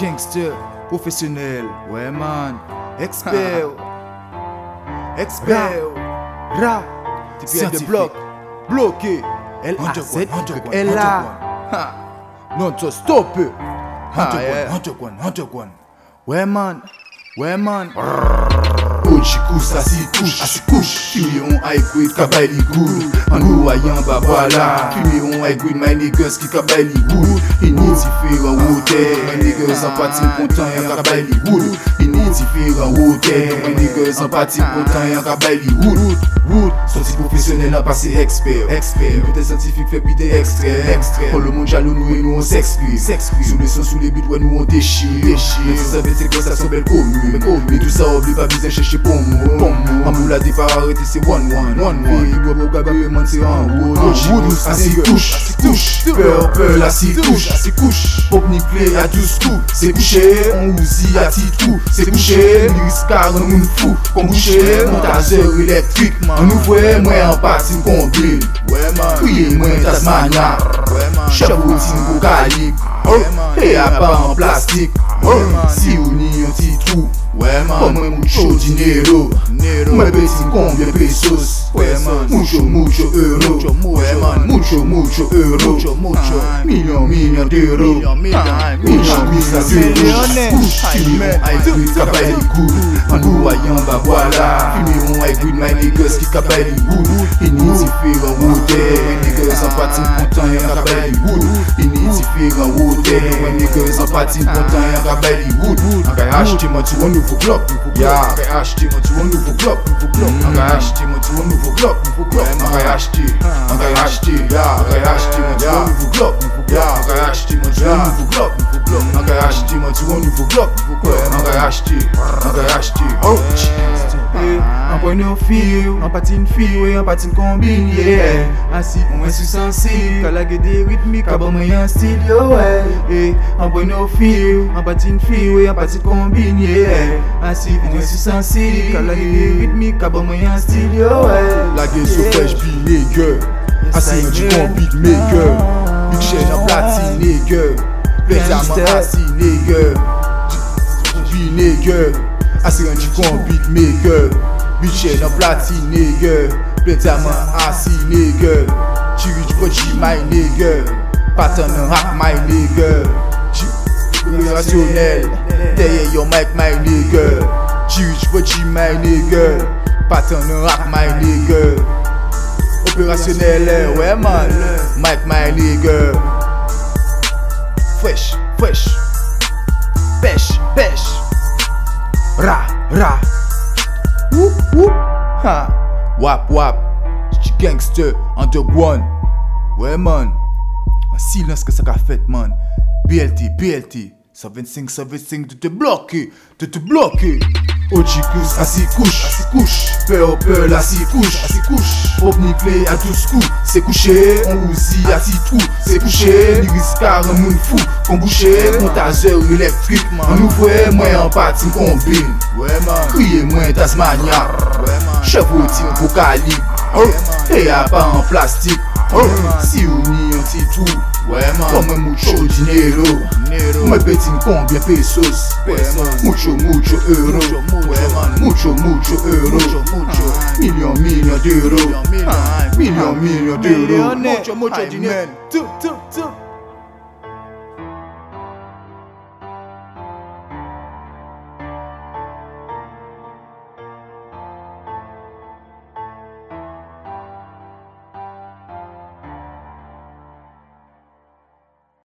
Gangster, professionnel, ouais man, expert, expert, ra, TPL de bloc, bloqué, L-A-Z, L-A, non to stop, Hunter One, Hunter One, Hunter One. ouais man, ouais man, Ojikous asikouche, asikouche Fume on high grade kabay li good An nou ayan ba wala Fume on high grade my niggas ki kabay li good Ini diferan wote My niggas an pati kontan yan kabay li good Ini diferan wote My niggas an pati kontan yan kabay li good Wood, professionnel an pase peut scientifique fait puis des extraits. Extraits, le monde jaloux nous et nous on s'exprime Sous le son, sous les buts, ouais nous on déchire. Déchire, mais ça savez c'est quoi ça sont belles communes Mais tout ça oublie pas besoin chercher pour moi En moula des pas arrêter c'est one one. One one, il doit pas gaber man la couche, assis couche. Pop ni play à 12 coups C'est couché, on ouzi à titrou C'est couché, lyrics car on moun fou Kon An nou vwe mwen an Pati mkondwe Kouye mwen tasmanya Chabou ti mkou kalik E apan plastik Si ou ni yon ti trou. Kon mwen moucho dinero Mwen beti konbyen pesos? Mucho mucho euro. Mucho mucho euro. Milyon milyon d'euro Milyon milyon yon kabay li ayan ba wala yon my niggas ki kabay li good Ini diferan wote My niggas an pati kontan yan kabay li good Ini wote Tell you when niggas are party Pontan yon ka Bollywood An ka ashti man ti wan nouvo klop An ka ashti man ti wan nouvo klop An ka ashti man ti wan nouvo klop An ka ashti An ka ashti An ka ashti man ti wan nouvo klop An ka ashti man ti wan nouvo klop An ka ashti man ti wan nouvo klop An ka ashti An ka ashti Ouch An pon yon fil An patin fil An patin kombin Asi on wè su sensil Ka lage de ritmi Ka bon mwen yon stil yo wè eh An pwen nou fiw, an patin fiw, an patin kombin, yeah Asi mwen sou sensiv, kalage de ritmik, mwen yon stil, yo, eh Lage sou fresh bi nigga Asi yon di kon beat maker Big chain an asi nigga Bi nigga Asi yon di kon beat maker Big chain an asi nigga Chiri di pochi my Pattern hack my nigga. Opérationnel Teye yon mic my nigga. Di pochi my nigga. Pattern hack my nigga. Opérationnel, ouais man. Mike my nigga. Fresh, fresh. Pêche, pêche. Ra, ra. Whoop, whoop. Ha. Wap, wap. Gangster, underground. Ouais man silence que ça qu'a fait man. BLT, BLT 125, 125 de te bloquer De te bloquer. Ojikus, assis couche, assis couche. Peur, peur, si couche, assis couche. Pop ni play à tous coups. C'est couché, on ouzi assis trou C'est couché, lyrics car un moun fou. Kon bouché, montateur électrique An nou vwe mwen an pati m kombin Kriye mwen Tasmania. Chabou ti m kou kalib E a pa an plastik Si ou ni yon ti trou Kon mwen moucho dinero Mwen beti m konbyen pesos. Mucho mucho euro Mucho mucho euro Milyon milyon d'euro Milyon milyon d'euro Mucho, mucho dinero.